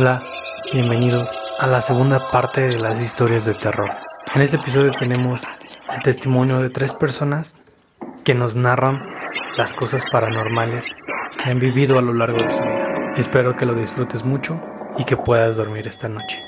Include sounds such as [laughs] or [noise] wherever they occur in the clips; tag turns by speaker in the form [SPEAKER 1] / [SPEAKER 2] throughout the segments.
[SPEAKER 1] Hola, bienvenidos a la segunda parte de las historias de terror. En este episodio tenemos el testimonio de tres personas que nos narran las cosas paranormales que han vivido a lo largo de su vida. Espero que lo disfrutes mucho y que puedas dormir esta noche.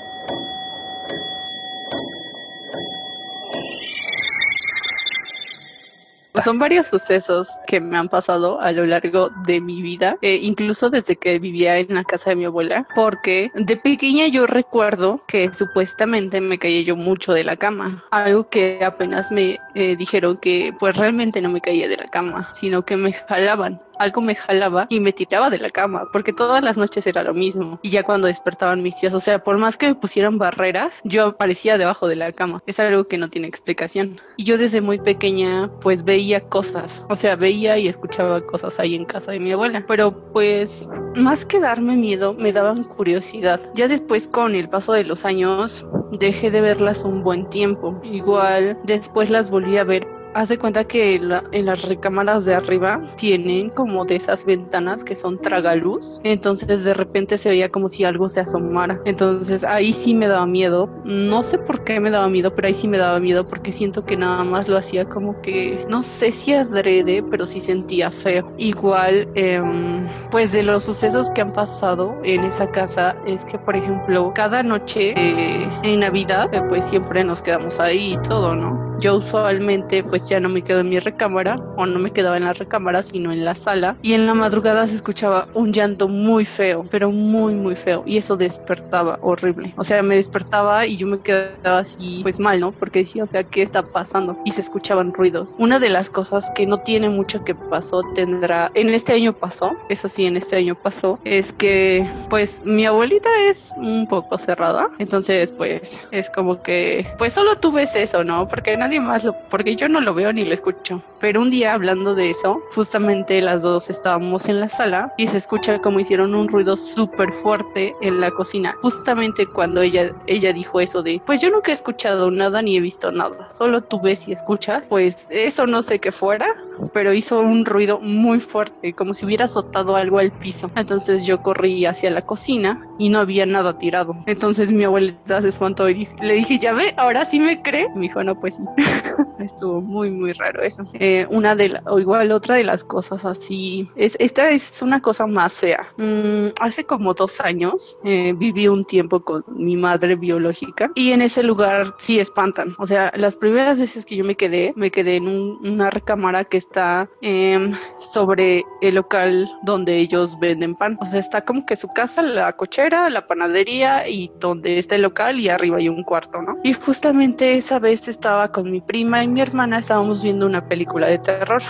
[SPEAKER 1] [laughs]
[SPEAKER 2] Son varios sucesos que me han pasado a lo largo de mi vida, eh, incluso desde que vivía en la casa de mi abuela, porque de pequeña yo recuerdo que supuestamente me caía yo mucho de la cama, algo que apenas me eh, dijeron que pues realmente no me caía de la cama, sino que me jalaban algo me jalaba y me tiraba de la cama, porque todas las noches era lo mismo. Y ya cuando despertaban mis tías, o sea, por más que me pusieran barreras, yo aparecía debajo de la cama. Es algo que no tiene explicación. Y yo desde muy pequeña, pues veía cosas, o sea, veía y escuchaba cosas ahí en casa de mi abuela. Pero pues, más que darme miedo, me daban curiosidad. Ya después, con el paso de los años, dejé de verlas un buen tiempo. Igual, después las volví a ver Haz de cuenta que en las recámaras de arriba tienen como de esas ventanas que son tragaluz. Entonces de repente se veía como si algo se asomara. Entonces ahí sí me daba miedo. No sé por qué me daba miedo, pero ahí sí me daba miedo porque siento que nada más lo hacía como que, no sé si adrede, pero sí sentía feo. Igual, em, pues de los sucesos que han pasado en esa casa es que, por ejemplo, cada noche eh, en Navidad, eh, pues siempre nos quedamos ahí y todo, ¿no? Yo usualmente pues ya no me quedo en mi recámara o no me quedaba en la recámara sino en la sala y en la madrugada se escuchaba un llanto muy feo, pero muy muy feo y eso despertaba horrible. O sea, me despertaba y yo me quedaba así pues mal, ¿no? Porque decía, o sea, ¿qué está pasando? Y se escuchaban ruidos. Una de las cosas que no tiene mucho que pasó tendrá, en este año pasó, eso sí, en este año pasó, es que pues mi abuelita es un poco cerrada, entonces pues es como que pues solo tú ves eso, ¿no? Porque nadie más lo, porque yo no lo veo ni lo escucho. Pero un día hablando de eso, justamente las dos estábamos en la sala y se escucha como hicieron un ruido súper fuerte en la cocina. Justamente cuando ella, ella dijo eso de, pues yo nunca he escuchado nada ni he visto nada, solo tú ves y escuchas, pues eso no sé qué fuera, pero hizo un ruido muy fuerte, como si hubiera azotado algo al piso. Entonces yo corrí hacia la cocina y no había nada tirado. Entonces mi abuelita se espantó y le dije, ya ve, ahora sí me cree. Me dijo, no, pues sí. [laughs] Estuvo muy, muy raro eso. Eh, una de la, o igual otra de las cosas así, es, esta es una cosa más fea. Mm, hace como dos años eh, viví un tiempo con mi madre biológica y en ese lugar sí espantan. O sea, las primeras veces que yo me quedé, me quedé en una recámara que está em, sobre el local donde ellos venden pan. O sea, está como que su casa, la cochera, la panadería y donde está el local y arriba hay un cuarto, ¿no? Y justamente esa vez estaba con mi prima y mi hermana, estábamos viendo una película de terror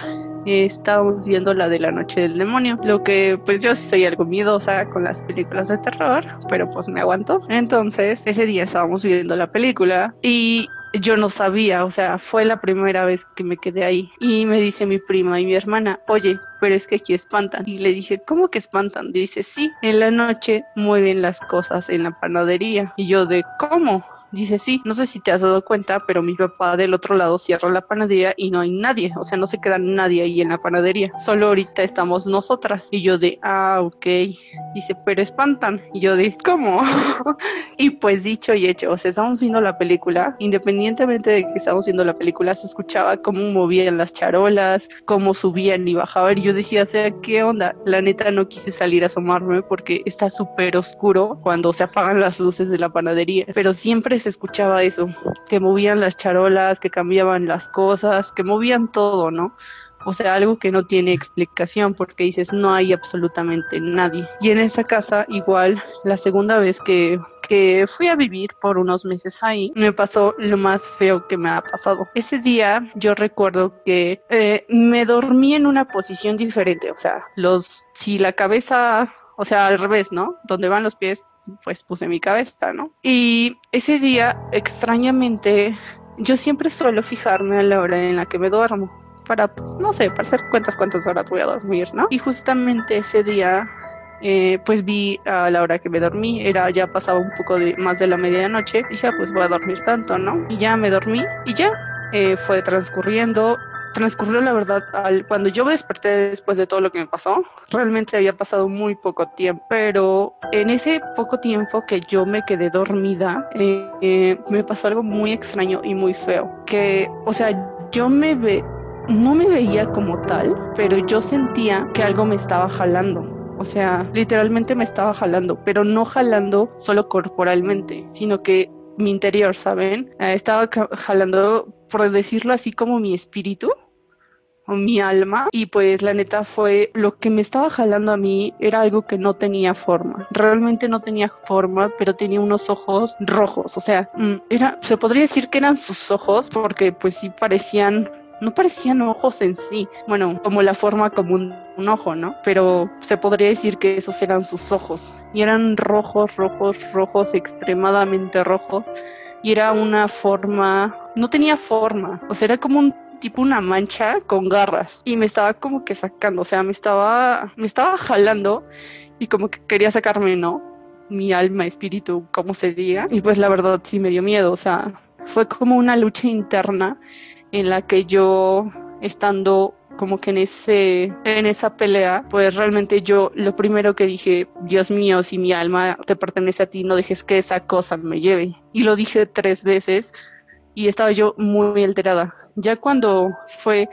[SPEAKER 2] estábamos viendo la de la noche del demonio, lo que pues yo sí soy algo miedosa con las películas de terror, pero pues me aguanto. Entonces, ese día estábamos viendo la película y yo no sabía, o sea, fue la primera vez que me quedé ahí. Y me dice mi prima y mi hermana, oye, pero es que aquí espantan. Y le dije, ¿cómo que espantan? Dice, sí, en la noche mueven las cosas en la panadería. Y yo de, ¿cómo? Dice, sí, no sé si te has dado cuenta, pero mi papá del otro lado cierra la panadería y no hay nadie, o sea, no se queda nadie ahí en la panadería, solo ahorita estamos nosotras. Y yo de, ah, ok. Dice, pero espantan. Y yo de, ¿cómo? [laughs] y pues dicho y hecho, o sea, estamos viendo la película, independientemente de que estamos viendo la película, se escuchaba cómo movían las charolas, cómo subían y bajaban. Y yo decía, o sea, ¿qué onda? La neta no quise salir a asomarme porque está súper oscuro cuando se apagan las luces de la panadería, pero siempre se escuchaba eso, que movían las charolas, que cambiaban las cosas, que movían todo, ¿no? O sea, algo que no tiene explicación porque dices, no hay absolutamente nadie. Y en esa casa, igual, la segunda vez que, que fui a vivir por unos meses ahí, me pasó lo más feo que me ha pasado. Ese día yo recuerdo que eh, me dormí en una posición diferente, o sea, los, si la cabeza, o sea, al revés, ¿no? Donde van los pies, pues puse mi cabeza, ¿no? Y ese día, extrañamente, yo siempre suelo fijarme a la hora en la que me duermo para, pues, no sé, para hacer cuentas cuántas horas voy a dormir, ¿no? Y justamente ese día eh, pues vi a la hora que me dormí, era ya pasaba un poco más de la medianoche, dije, ah, pues voy a dormir tanto, ¿no? Y ya me dormí y ya eh, fue transcurriendo. Transcurrió la verdad al, cuando yo me desperté después de todo lo que me pasó, realmente había pasado muy poco tiempo, pero en ese poco tiempo que yo me quedé dormida, eh, me pasó algo muy extraño y muy feo, que, o sea, yo me ve, no me veía como tal, pero yo sentía que algo me estaba jalando. O sea, literalmente me estaba jalando, pero no jalando solo corporalmente, sino que mi interior, ¿saben? Eh, estaba jalando, por decirlo así, como mi espíritu o mi alma. Y pues la neta fue lo que me estaba jalando a mí era algo que no tenía forma. Realmente no tenía forma, pero tenía unos ojos rojos. O sea, mm, era, se podría decir que eran sus ojos porque pues sí parecían no parecían ojos en sí, bueno, como la forma como un, ojo, ¿no? Pero se podría decir que esos eran sus ojos y eran rojos, rojos, rojos, extremadamente rojos y era una forma, no tenía forma, o sea, era como un tipo una mancha con garras y me estaba como que sacando, o sea, me estaba, me estaba jalando y como que quería sacarme, ¿no? Mi alma, espíritu, como se diga. Y pues la verdad sí me dio miedo, o sea, fue como una lucha interna en la que yo estando como que en ese en esa pelea, pues realmente yo lo primero que dije, Dios mío, si mi alma te pertenece a ti, no dejes que esa cosa me lleve. Y lo dije tres veces y estaba yo muy alterada. Ya cuando fue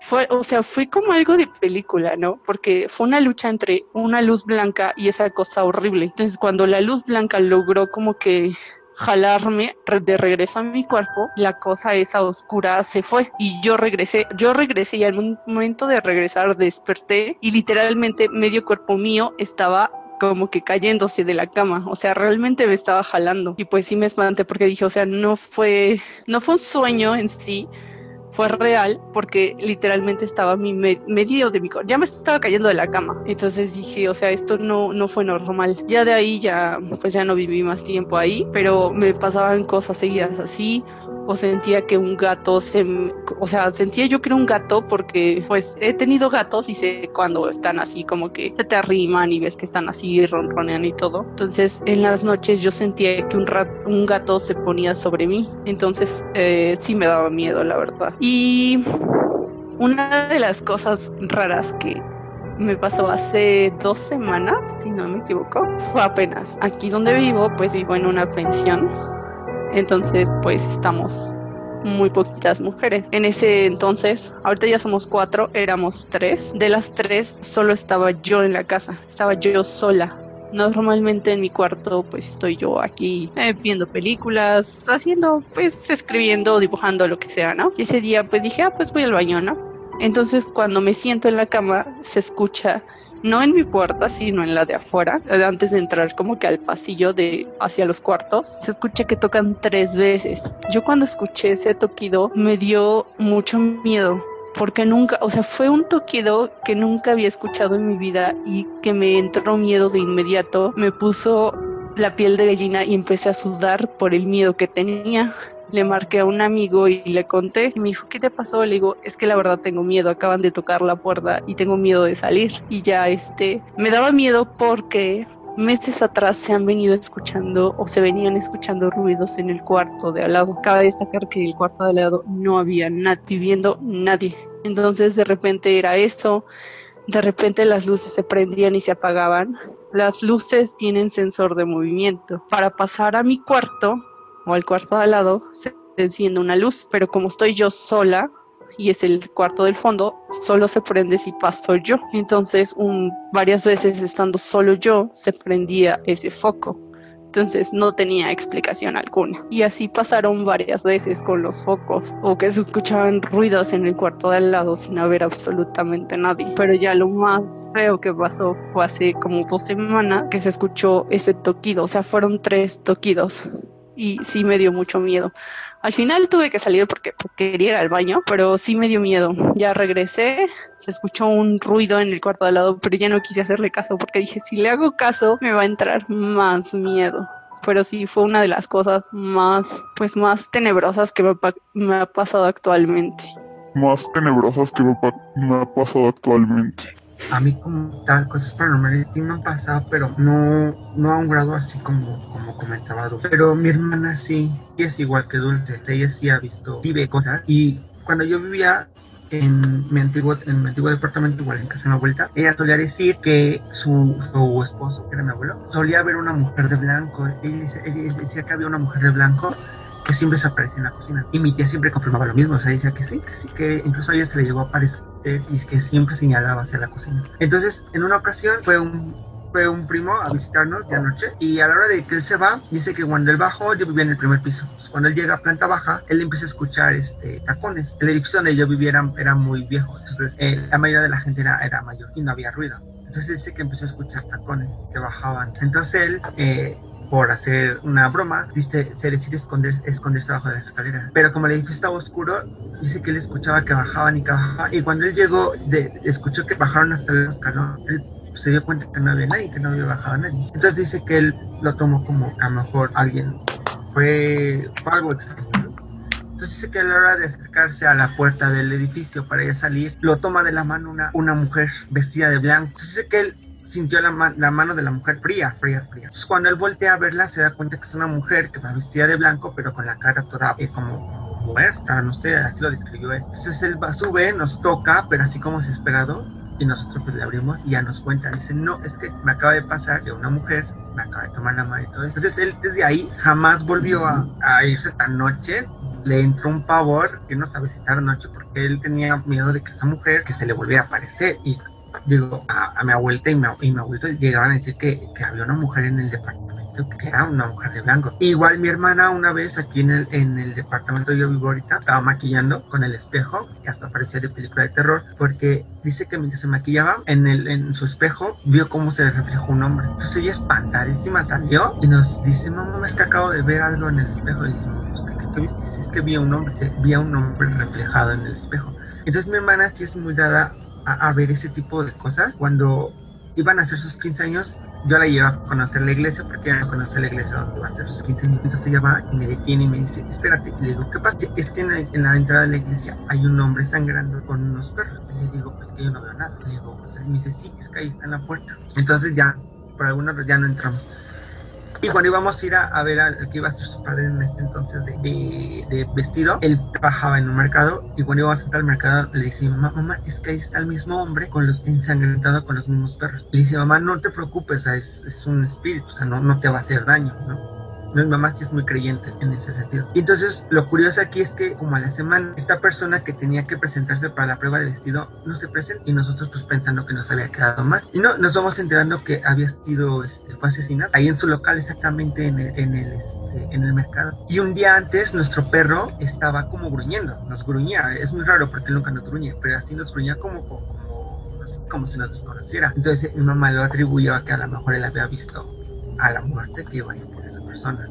[SPEAKER 2] fue, o sea, fue como algo de película, ¿no? Porque fue una lucha entre una luz blanca y esa cosa horrible. Entonces, cuando la luz blanca logró como que jalarme de regreso a mi cuerpo, la cosa esa oscura se fue y yo regresé, yo regresé y al momento de regresar desperté y literalmente medio cuerpo mío estaba como que cayéndose de la cama, o sea, realmente me estaba jalando y pues sí me espanté porque dije, o sea, no fue no fue un sueño en sí, fue real porque literalmente estaba mi medio de mi ya me estaba cayendo de la cama. Entonces dije o sea esto no no fue normal. Ya de ahí ya pues ya no viví más tiempo ahí pero me pasaban cosas seguidas así o sentía que un gato se, o sea, sentía yo que era un gato porque pues he tenido gatos y sé cuando están así como que se te arriman y ves que están así ronronean y todo. Entonces en las noches yo sentía que un, un gato se ponía sobre mí, entonces eh, sí me daba miedo la verdad. Y una de las cosas raras que me pasó hace dos semanas, si no me equivoco, fue apenas aquí donde vivo, pues vivo en una pensión entonces, pues estamos muy poquitas mujeres. En ese entonces, ahorita ya somos cuatro, éramos tres. De las tres, solo estaba yo en la casa, estaba yo sola. Normalmente en mi cuarto, pues estoy yo aquí eh, viendo películas, haciendo, pues escribiendo, dibujando, lo que sea, ¿no? Y ese día, pues dije, ah, pues voy al baño, ¿no? Entonces, cuando me siento en la cama, se escucha no en mi puerta, sino en la de afuera, antes de entrar como que al pasillo de hacia los cuartos, se escucha que tocan tres veces. Yo cuando escuché ese toquido me dio mucho miedo porque nunca, o sea, fue un toquido que nunca había escuchado en mi vida y que me entró miedo de inmediato, me puso la piel de gallina y empecé a sudar por el miedo que tenía le marqué a un amigo y le conté y me dijo, ¿qué te pasó? Le digo, es que la verdad tengo miedo, acaban de tocar la puerta y tengo miedo de salir. Y ya este, me daba miedo porque meses atrás se han venido escuchando o se venían escuchando ruidos en el cuarto de al lado. Cabe destacar que en el cuarto de al lado no había nadie, viviendo nadie. Entonces de repente era esto, de repente las luces se prendían y se apagaban. Las luces tienen sensor de movimiento. Para pasar a mi cuarto o al cuarto de al lado se enciende una luz, pero como estoy yo sola y es el cuarto del fondo, solo se prende si paso yo. Entonces, un, varias veces estando solo yo, se prendía ese foco. Entonces no tenía explicación alguna. Y así pasaron varias veces con los focos o que se escuchaban ruidos en el cuarto de al lado sin haber absolutamente nadie. Pero ya lo más feo que pasó fue hace como dos semanas que se escuchó ese toquido. O sea, fueron tres toquidos y sí me dio mucho miedo. Al final tuve que salir porque pues, quería ir al baño, pero sí me dio miedo. Ya regresé, se escuchó un ruido en el cuarto de al lado, pero ya no quise hacerle caso porque dije, si le hago caso, me va a entrar más miedo. Pero sí fue una de las cosas más, pues más tenebrosas que me, ha pasado actualmente.
[SPEAKER 3] Más tenebrosas que me, me ha pasado actualmente. A mí como tal, cosas paranormales sí me han pasado, pero no, no a un grado así como, como comentaba Dulce. Pero mi hermana sí, y es igual que Dulce, ella sí ha visto, sí ve cosas. Y cuando yo vivía en mi antiguo, en mi antiguo departamento, igual en casa de mi abuelita, ella solía decir que su, su esposo, que era mi abuelo, solía ver una mujer de blanco. Ella, ella decía que había una mujer de blanco que siempre se aparecía en la cocina. Y mi tía siempre confirmaba lo mismo, o sea, decía que sí, que sí, que incluso a ella se le llegó a aparecer y que siempre señalaba hacia la cocina. Entonces, en una ocasión fue un, fue un primo a visitarnos de anoche y a la hora de que él se va, dice que cuando él bajó, yo vivía en el primer piso. Pues, cuando él llega a planta baja, él empieza a escuchar este, tacones. El edificio donde yo vivía era, muy viejo, entonces eh, la mayoría de la gente era, era mayor y no había ruido. Entonces dice que empezó a escuchar tacones que bajaban. Entonces él eh, por hacer una broma, dice, se decide esconder, esconderse abajo de la escalera. Pero como el edificio estaba oscuro, dice que él escuchaba que bajaban y que bajaban. Y cuando él llegó, de, escuchó que bajaron hasta el escalón, él se dio cuenta que no había nadie, que no había bajado nadie. Entonces dice que él lo tomó como que a lo mejor alguien fue, algo extraño. Entonces dice que a la hora de acercarse a la puerta del edificio para ir a salir, lo toma de la mano una, una mujer vestida de blanco. Entonces dice que él sintió la, la, mano de la mujer fría, fría, fría. Entonces, cuando él voltea a verla, se da cuenta que es una mujer que va vestida de blanco, pero con la cara toda es como muerta, no sé, así lo describió él. Entonces él va, sube, nos toca, pero así como desesperado, y nosotros pues le abrimos y ya nos cuenta, dice, no, es que me acaba de pasar que una mujer me acaba de tomar la mano y todo eso. Entonces él desde ahí jamás volvió a, a irse tan noche, le entró un pavor que no sabe si noche porque él tenía miedo de que esa mujer que se le volviera a aparecer y digo, a, mi abuelita y mi, y mi abuelito llegaban a decir que, que, había una mujer en el departamento que era una mujer de blanco. Igual mi hermana una vez aquí en el, en el departamento yo vivo ahorita, estaba maquillando con el espejo, y hasta parecía de película de terror, porque dice que mientras se maquillaba, en, el, en su espejo vio cómo se reflejó un hombre. Entonces ella espantadísima salió y nos dice, mamá, es que acabo de ver algo en el espejo. Y dice, pues, ¿qué, qué viste? Es que vi a un hombre, vi a un hombre reflejado en el espejo. Entonces mi hermana sí es muy dada a, ver ese tipo de cosas. Cuando iban a hacer sus 15 años, yo la llevo a conocer la iglesia porque ella no conoce la iglesia donde va a hacer sus 15 años. Entonces ella va y me detiene y me dice, espérate. Y le digo, ¿qué pasa? Es que en la, entrada de la iglesia hay un hombre sangrando con unos perros. Y le digo, pues que yo no veo nada. Le digo, pues él me dice, sí, es que ahí está en la puerta. Entonces ya, por alguna razón, ya no entramos. Y cuando íbamos a ir a, ver al que iba a ser su padre en ese entonces de, vestido, él trabajaba en un mercado y cuando íbamos a entrar al mercado le dice, mamá, es que ahí está el mismo hombre con los ensangrentado con los mismos perros. Y dice, mamá, no te preocupes, es, es un espíritu, o sea, no, no te va a hacer daño, ¿no? Mi mamá sí es muy creyente en ese sentido. Y entonces lo curioso aquí es que como a la semana, esta persona que tenía que presentarse para la prueba de vestido no se presenta y nosotros pues pensando que nos había quedado mal. Y no, nos vamos enterando que había sido este, fue asesinado ahí en su local exactamente en el, en el este, en el mercado. Y un día antes nuestro perro estaba como gruñendo, nos gruñía, es muy raro porque nunca nos gruñe, pero así nos gruñía como, como, como si nos desconociera. Entonces mi mamá lo atribuyó a que a lo mejor él había visto a la muerte que iba a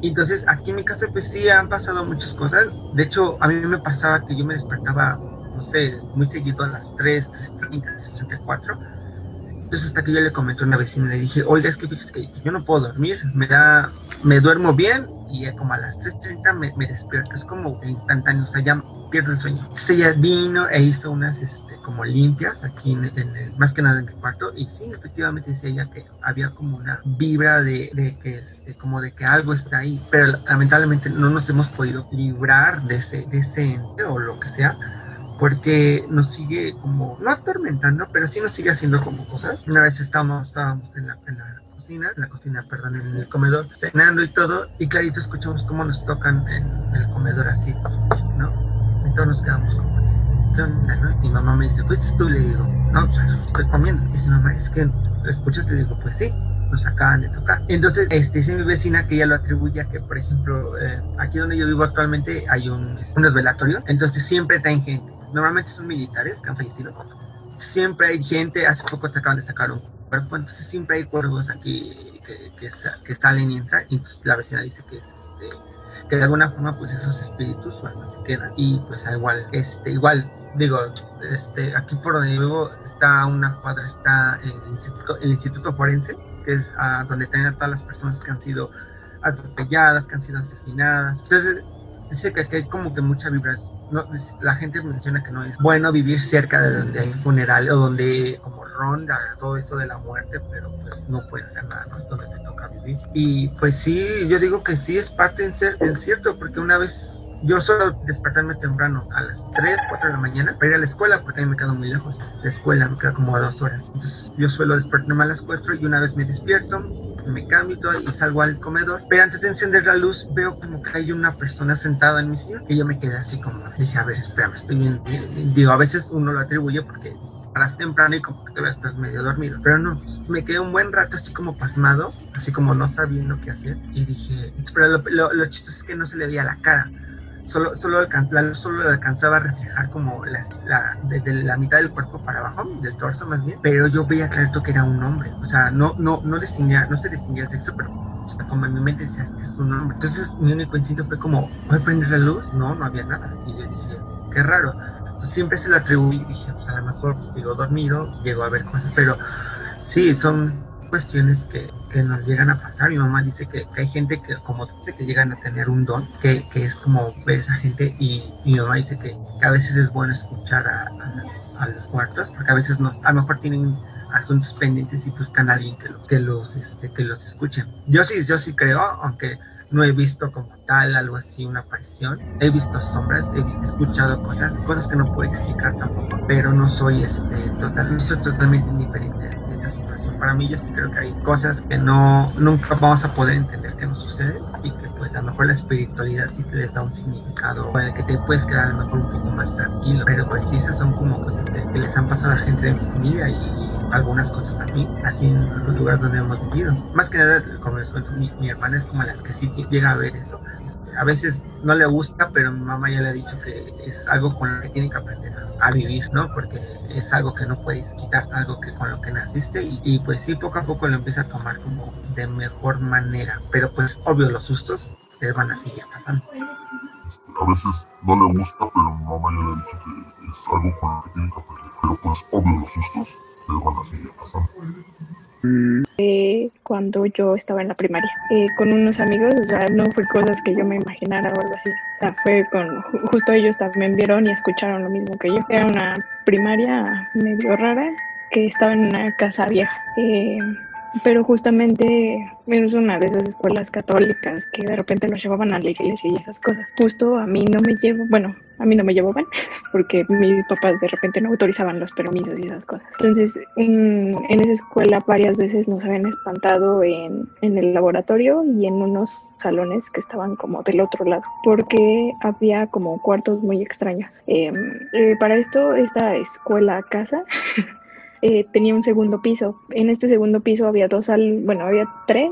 [SPEAKER 3] y entonces aquí en mi casa pues sí han pasado muchas cosas. De hecho, a mí me pasaba que yo me despertaba, no sé, muy seguido a las 3, 3.30, 3.34. Entonces hasta que yo le comenté a una vecina, le dije, oiga, es que fíjese que yo no puedo dormir, me da, me duermo bien y como a las 3.30 me, me despierto, es como instantáneo, o sea, ya pierdo el sueño. Entonces ella vino e hizo unas, este, como limpias aquí en, el, más que nada en mi cuarto y sí efectivamente decía ella que había como una vibra de, de que este, como de que algo está ahí pero lamentablemente no nos hemos podido librar de ese de ese ente o lo que sea porque nos sigue como no atormentando pero sí nos sigue haciendo como cosas una vez estábamos estábamos en la, en la cocina, en la cocina, perdón, en el comedor, cenando y todo, y clarito escuchamos cómo nos tocan en el comedor así, ¿no? Entonces nos quedamos como ¿qué onda? Mi mamá me dice, ¿fuiste tú? Le digo, no, pues, estoy comiendo. Y dice, mamá, es que ¿lo escuchaste? Le digo, pues sí, nos acaban de tocar. Entonces, este, dice mi vecina que ella lo atribuye a que, por ejemplo, eh, aquí donde yo vivo actualmente hay un, unos velatorios, entonces siempre traen gente. Normalmente son militares que han fallecido. Siempre hay gente, hace poco te acaban de sacar un cuerpo, entonces siempre hay cuervos aquí que, que, que salen y entran. Y entonces la vecina dice que es este que de alguna forma pues esos espíritus bueno, se quedan y pues igual este igual digo, este, aquí por donde vivo está una cuadra, está el instituto, el instituto forense, que es a donde tienen a todas las personas que han sido atropelladas, que han sido asesinadas. Entonces, dice que aquí hay como que mucha vibra, no, la gente menciona que no es bueno vivir cerca de donde hay funeral o donde como ronda todo esto de la muerte, pero pues no puede hacer nada, ¿no? Es donde te toca vivir. Y pues sí, yo digo que sí es parte en, cierto, porque una vez yo suelo despertarme temprano, a las 3, 4 de la mañana, para ir a la escuela, porque a mí me quedo muy lejos. La escuela me queda como a dos horas. Entonces yo suelo despertarme a las 4 y una vez me despierto, me cambio y salgo al comedor. Pero antes de encender la luz, veo como que hay una persona sentada en mi silla y yo me quedé así como, dije, a ver, espérame, estoy bien. Digo, a veces uno lo atribuye porque paras temprano y como que todavía estás medio dormido. Pero no, me quedé un buen rato así como pasmado, así como no sabiendo qué hacer. Y dije, pero lo, lo, lo chistoso es que no se le veía la cara solo, solo, la solo alcanzaba a reflejar como la, desde la mitad del cuerpo para abajo, del torso más bien, pero yo veía claro que era un hombre, o sea, no, no, no distinguía, no se distinguía el sexo, pero como en mi mente decía es un hombre. Entonces mi único instinto fue como, ¿voy a prender la luz? No, no había nada. Y yo dije, qué raro. Entonces siempre se lo atribuí dije, pues a lo mejor pues, digo dormido, llego a ver cosas, pero sí, son cuestiones que, que nos llegan a pasar. Mi mamá dice que, hay gente que, como dice, que llegan a tener un don, que, que es como ver a esa gente y, mi mamá dice que, a veces es bueno escuchar a, a, los muertos, porque a veces nos, a lo mejor tienen asuntos pendientes y buscan a alguien que, que, los, este, que los escuchen. Yo sí, yo sí creo, aunque no he visto como tal algo así, una aparición. He visto sombras, he escuchado cosas, cosas que no puedo explicar tampoco, pero no soy este total, no soy totalmente indiferente para mí yo sí creo que hay cosas que no nunca vamos a poder entender que nos sucede y que pues a lo mejor la espiritualidad sí te les da un significado para que te puedes quedar a lo mejor un poco más tranquilo pero pues sí esas son como cosas que, les han pasado a gente de mi familia y algunas cosas a así en los lugares donde hemos vivido. Más que nada, como les cuento, mi, mi hermana es como las que sí llega a ver eso a veces no le gusta, pero mi mamá ya le ha dicho que es algo con lo que tiene que aprender a, vivir, ¿no? Porque es algo que no puedes quitar, algo que con lo que naciste y, pues sí, poco a poco lo empieza a tomar como de mejor manera, pero pues obvio los sustos te van a seguir pasando.
[SPEAKER 4] A veces no le gusta, pero mi mamá ya le ha dicho que es algo con lo que tiene que aprender, pero pues obvio los sustos te van a seguir pasando.
[SPEAKER 5] Eh, cuando yo estaba en la primaria eh, con unos amigos, o sea, no fue cosas que yo me imaginara o algo así. O sea, fue con, justo ellos también vieron y escucharon lo mismo que yo. Era una primaria medio rara que estaba en una casa vieja. Eh, pero justamente es una de esas escuelas católicas que de repente los llevaban a la iglesia y esas cosas. Justo a mí no me llevo, bueno, a mí no me llevaban [laughs] porque mis papás de repente no autorizaban los permisos y esas cosas. Entonces, en esa escuela varias veces nos habían espantado en, en el laboratorio y en unos salones que estaban como del otro lado, porque había como cuartos muy extraños. Em, eh, para esto, esta escuela casa [laughs] Eh, tenía un segundo piso. En este segundo piso había dos, al, bueno, había tres,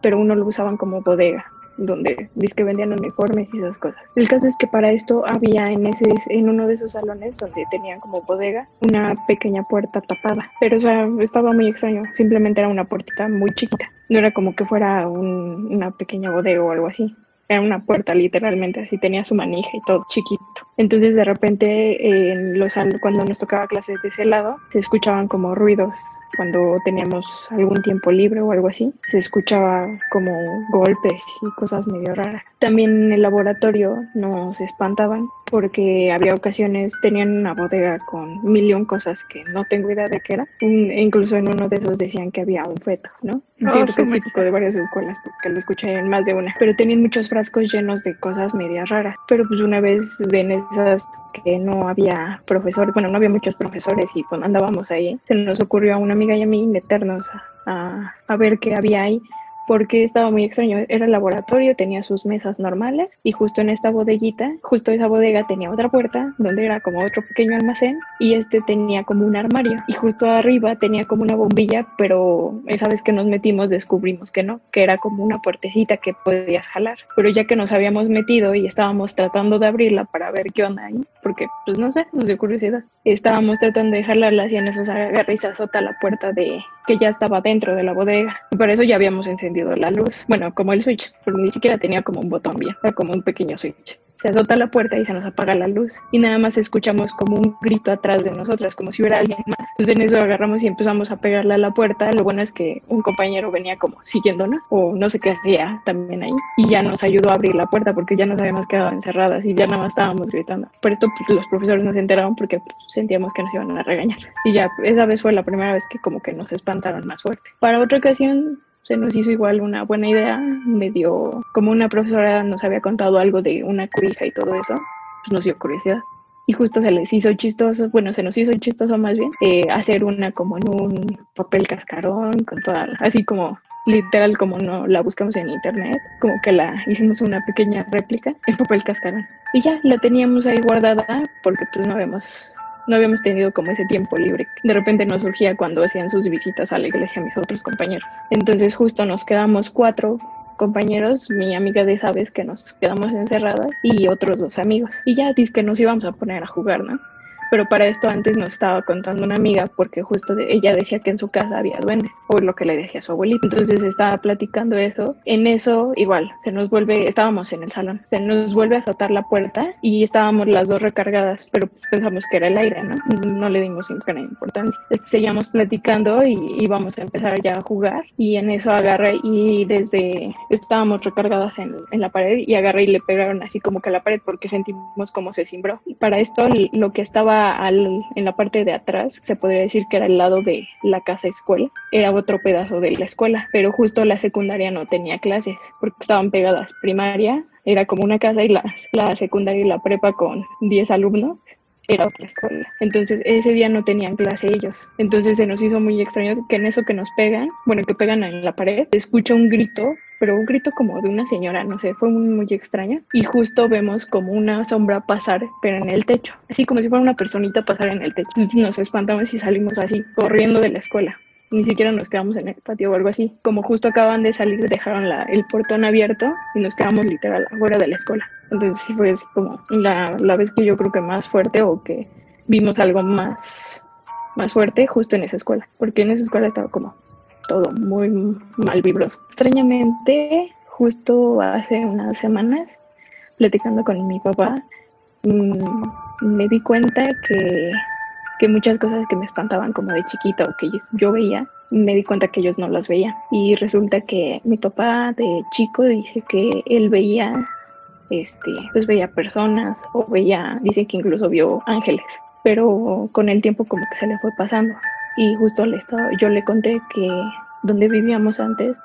[SPEAKER 5] pero uno lo usaban como bodega, donde dice que vendían uniformes y esas cosas. El caso es que para esto había en, ese, en uno de esos salones donde tenían como bodega una pequeña puerta tapada, pero o sea, estaba muy extraño, simplemente era una puertita muy chiquita, no era como que fuera una pequeña bodega o algo así era una puerta literalmente, así tenía su manija y todo chiquito. Entonces de repente en los, cuando nos tocaba clases de ese lado se escuchaban como ruidos cuando teníamos algún tiempo libre o algo así, se escuchaba como golpes y cosas medio raras. También en el laboratorio nos espantaban porque había ocasiones, tenían una bodega con millón cosas que no tengo idea de qué era. incluso en uno de esos decían que había un feto, ¿no? Oh, Siento que es típico de varias escuelas porque lo escuché en más de una. Pero tenían muchos frascos llenos de cosas medias raras. Pero pues una vez en esas que no había profesores, bueno, no había muchos profesores y cuando andábamos ahí, se nos ocurrió a una amiga y a mí meternos a, a ver qué había ahí porque estaba muy extraño. Era el laboratorio, tenía sus mesas normales y justo en esta bodeguita, justo esa bodega tenía otra puerta donde era como otro pequeño almacén y este tenía como un armario y justo arriba tenía como una bombilla, pero esa vez que nos metimos descubrimos que no, que era como una puertecita que podías jalar. Pero ya que nos habíamos metido y estábamos tratando de abrirla para ver qué onda ahí, porque pues no sé, nos dio curiosidad, estábamos tratando de jalarla y en esos agarra y se azota la puerta de que ya estaba dentro de la bodega y por eso ya habíamos encendido la luz. Bueno, como el switch, pero ni siquiera tenía como un botón bien, era como un pequeño switch. se azota la puerta y se nos apaga la luz y nada más escuchamos como un grito atrás de nosotras, como si hubiera alguien más. Entonces en eso agarramos y empezamos a pegarle a la puerta. Lo bueno es que un compañero venía como siguiéndonos o no sé qué hacía también ahí y ya nos ayudó a abrir la puerta porque ya nos habíamos quedado encerradas y ya nada más estábamos gritando. Por esto pues, los profesores nos enteraron porque pues, sentíamos que nos iban a regañar. Y ya esa vez fue la primera vez que como que nos espantaron más fuerte. Para otra ocasión se nos hizo igual una buena idea, medio como una profesora nos había contado algo de una cobija y todo eso, pues nos dio curiosidad. Y justo se les hizo chistoso, bueno, se nos hizo chistoso más bien, eh, hacer una como en un papel cascarón, con toda, así como literal como no la buscamos en internet, como que la hicimos una pequeña réplica en papel cascarón. Y ya la teníamos ahí guardada porque pues no habíamos no habíamos tenido como ese tiempo libre. De repente nos surgía cuando hacían sus visitas a la iglesia mis otros compañeros. Entonces justo nos quedamos cuatro compañeros, mi amiga de esa vez que nos quedamos encerradas y otros dos amigos. Y ya dice que nos íbamos a poner a jugar, ¿no? Pero para esto antes nos estaba contando una amiga porque justo ella decía que en su casa había duendes, o lo que le decía su abuelita. Entonces estaba platicando eso. En eso igual, se nos vuelve, estábamos en el salón, se nos vuelve a azotar la puerta y estábamos las dos recargadas, pero pensamos que era el aire, ¿no? No le dimos gran importancia. Este, seguíamos platicando y íbamos a empezar ya a jugar y en eso agarré y desde estábamos recargadas en, en la pared y agarré y le pegaron así como que a la pared porque sentimos como se cimbró. Y para esto lo que estaba en la parte de atrás, se podría decir que era el lado de la casa escuela, era otro pedazo de la escuela, pero justo la secundaria no tenía clases porque estaban pegadas. Primaria era como una casa y la, la secundaria y la prepa con 10 alumnos era otra escuela. Entonces ese día no tenían clase ellos. Entonces se nos hizo muy extraño que en eso que nos pegan, bueno, que pegan en la pared, escucha un grito pero un grito como de una señora, no sé, fue muy, muy extraño. Y justo vemos como una sombra pasar, pero en el techo, así como si fuera una personita pasar en el techo. Nos espantamos y salimos así, corriendo de la escuela. Ni siquiera nos quedamos en el patio o algo así. Como justo acaban de salir, dejaron la, el portón abierto y nos quedamos literal afuera de la escuela. Entonces sí fue como la, la vez que yo creo que más fuerte o que vimos algo más, más fuerte justo en esa escuela. Porque en esa escuela estaba como todo muy mal vibroso. Extrañamente, justo hace unas semanas, platicando con mi papá, mm, me di cuenta que, que muchas cosas que me espantaban como de chiquita o que yo veía, me di cuenta que ellos no las veían. Y resulta que mi papá de chico dice que él veía, este, pues veía personas o veía, dice que incluso vio ángeles, pero con el tiempo como que se le fue pasando. Y justo le estaba, yo le conté que donde vivíamos antes,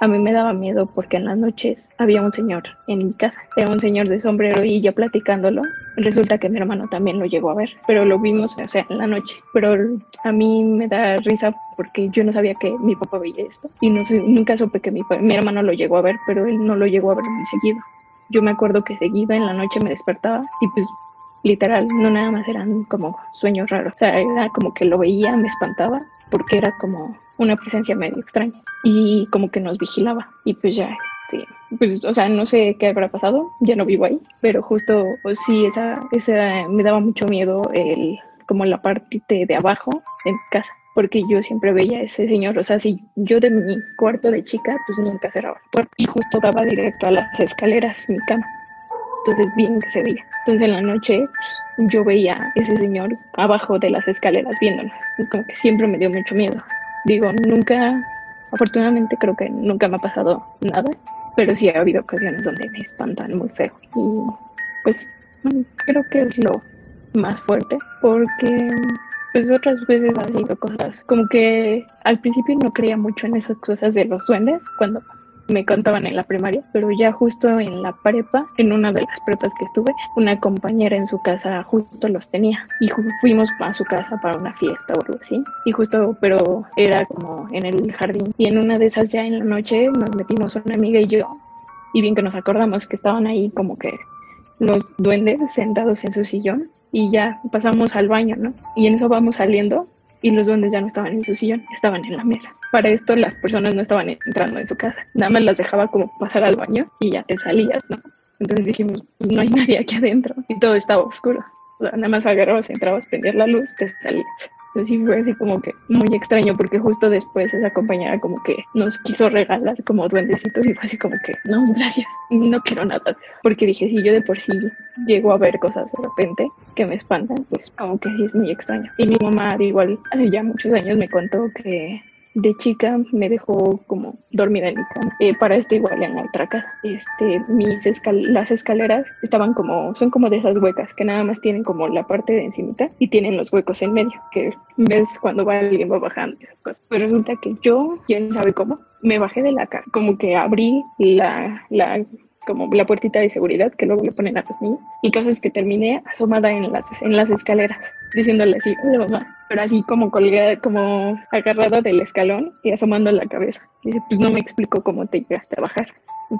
[SPEAKER 5] a mí me daba miedo porque en las noches había un señor en mi casa. Era un señor de sombrero y yo platicándolo, resulta que mi hermano también lo llegó a ver, pero lo vimos, o sea, en la noche. Pero a mí me da risa porque yo no sabía que mi papá veía esto y no sé, nunca supe que mi, mi hermano lo llegó a ver, pero él no lo llegó a ver muy seguido. Yo me acuerdo que seguida en la noche me despertaba y pues literal, no nada más eran como sueños raros, o sea, era como que lo veía, me espantaba porque era como una presencia medio extraña. Y como que nos vigilaba. Y pues ya, este, pues, o sea, no sé qué habrá pasado, ya no vivo ahí, pero justo pues, sí, esa, esa me daba mucho miedo el, como la parte de abajo en casa, porque yo siempre veía a ese señor, o sea, si yo de mi cuarto de chica, pues nunca cerraba la puerta. Y justo daba directo a las escaleras mi cama, entonces bien que se veía. Entonces en la noche pues, yo veía ese señor abajo de las escaleras viéndonos, es como que siempre me dio mucho miedo. Digo, nunca, afortunadamente creo que nunca me ha pasado nada, pero sí ha habido ocasiones donde me espantan muy feo. Y pues creo que es lo más fuerte, porque pues otras veces han sido cosas como que al principio no creía mucho en esas cosas de los duendes, cuando me contaban en la primaria, pero ya justo en la prepa, en una de las prepas que estuve, una compañera en su casa justo los tenía. Y fuimos a su casa para una fiesta o algo así. Y justo, pero era como en el jardín. Y en una de esas ya en la noche nos metimos una amiga y yo y bien que nos acordamos que estaban ahí como que los duendes sentados en su sillón y ya pasamos al baño, ¿no? Y en eso vamos saliendo y los duendes ya no estaban en su sillón, estaban en la mesa. Para esto las personas no estaban entrando en su casa, nada más las dejaba como pasar al baño y ya te salías, ¿no? Entonces dijimos, pues no hay nadie aquí adentro y todo estaba oscuro. nada más agarrabas, entrabas, prendías la luz, te salías. Entonces sí fue así como que muy extraño porque justo después esa compañera como que nos quiso regalar como duendecitos y fue así como que no, gracias, no quiero nada de eso. Porque dije, si yo de por sí llego a ver cosas de repente que me espantan, pues como que sí es muy extraño. Y mi mamá igual hace ya muchos años me contó que de chica me dejó como dormida en mi cama. Eh, para esto igual en la otra casa. Este, mis las escaleras estaban como, son como de esas huecas que nada más tienen como la parte de encimita y tienen los huecos en medio, que ves cuando va alguien va bajando esas cosas. Pues resulta que yo, quién sabe cómo, me bajé de la cama, como que abrí la, la como la puertita de seguridad que luego le ponen a los niños y cosas que terminé asomada en las, en las escaleras diciéndole así, hola mamá, pero así como colgada, como agarrada del escalón y asomando la cabeza. Y dice, pues no me explicó cómo te llegaste a bajar.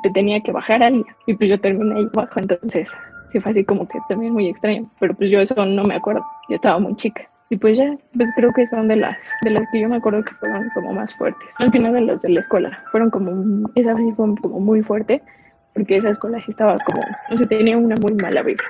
[SPEAKER 5] Te tenía que bajar alguien. Y pues yo terminé ahí abajo, entonces sí fue así como que también muy extraño. Pero pues yo eso no me acuerdo, yo estaba muy chica. Y pues ya, pues creo que son de las, de las que yo me acuerdo que fueron como más fuertes. No de las de la escuela, fueron como, esa sí fue como muy fuerte, porque esa escuela sí estaba como, no sé, tenía una muy mala vibra.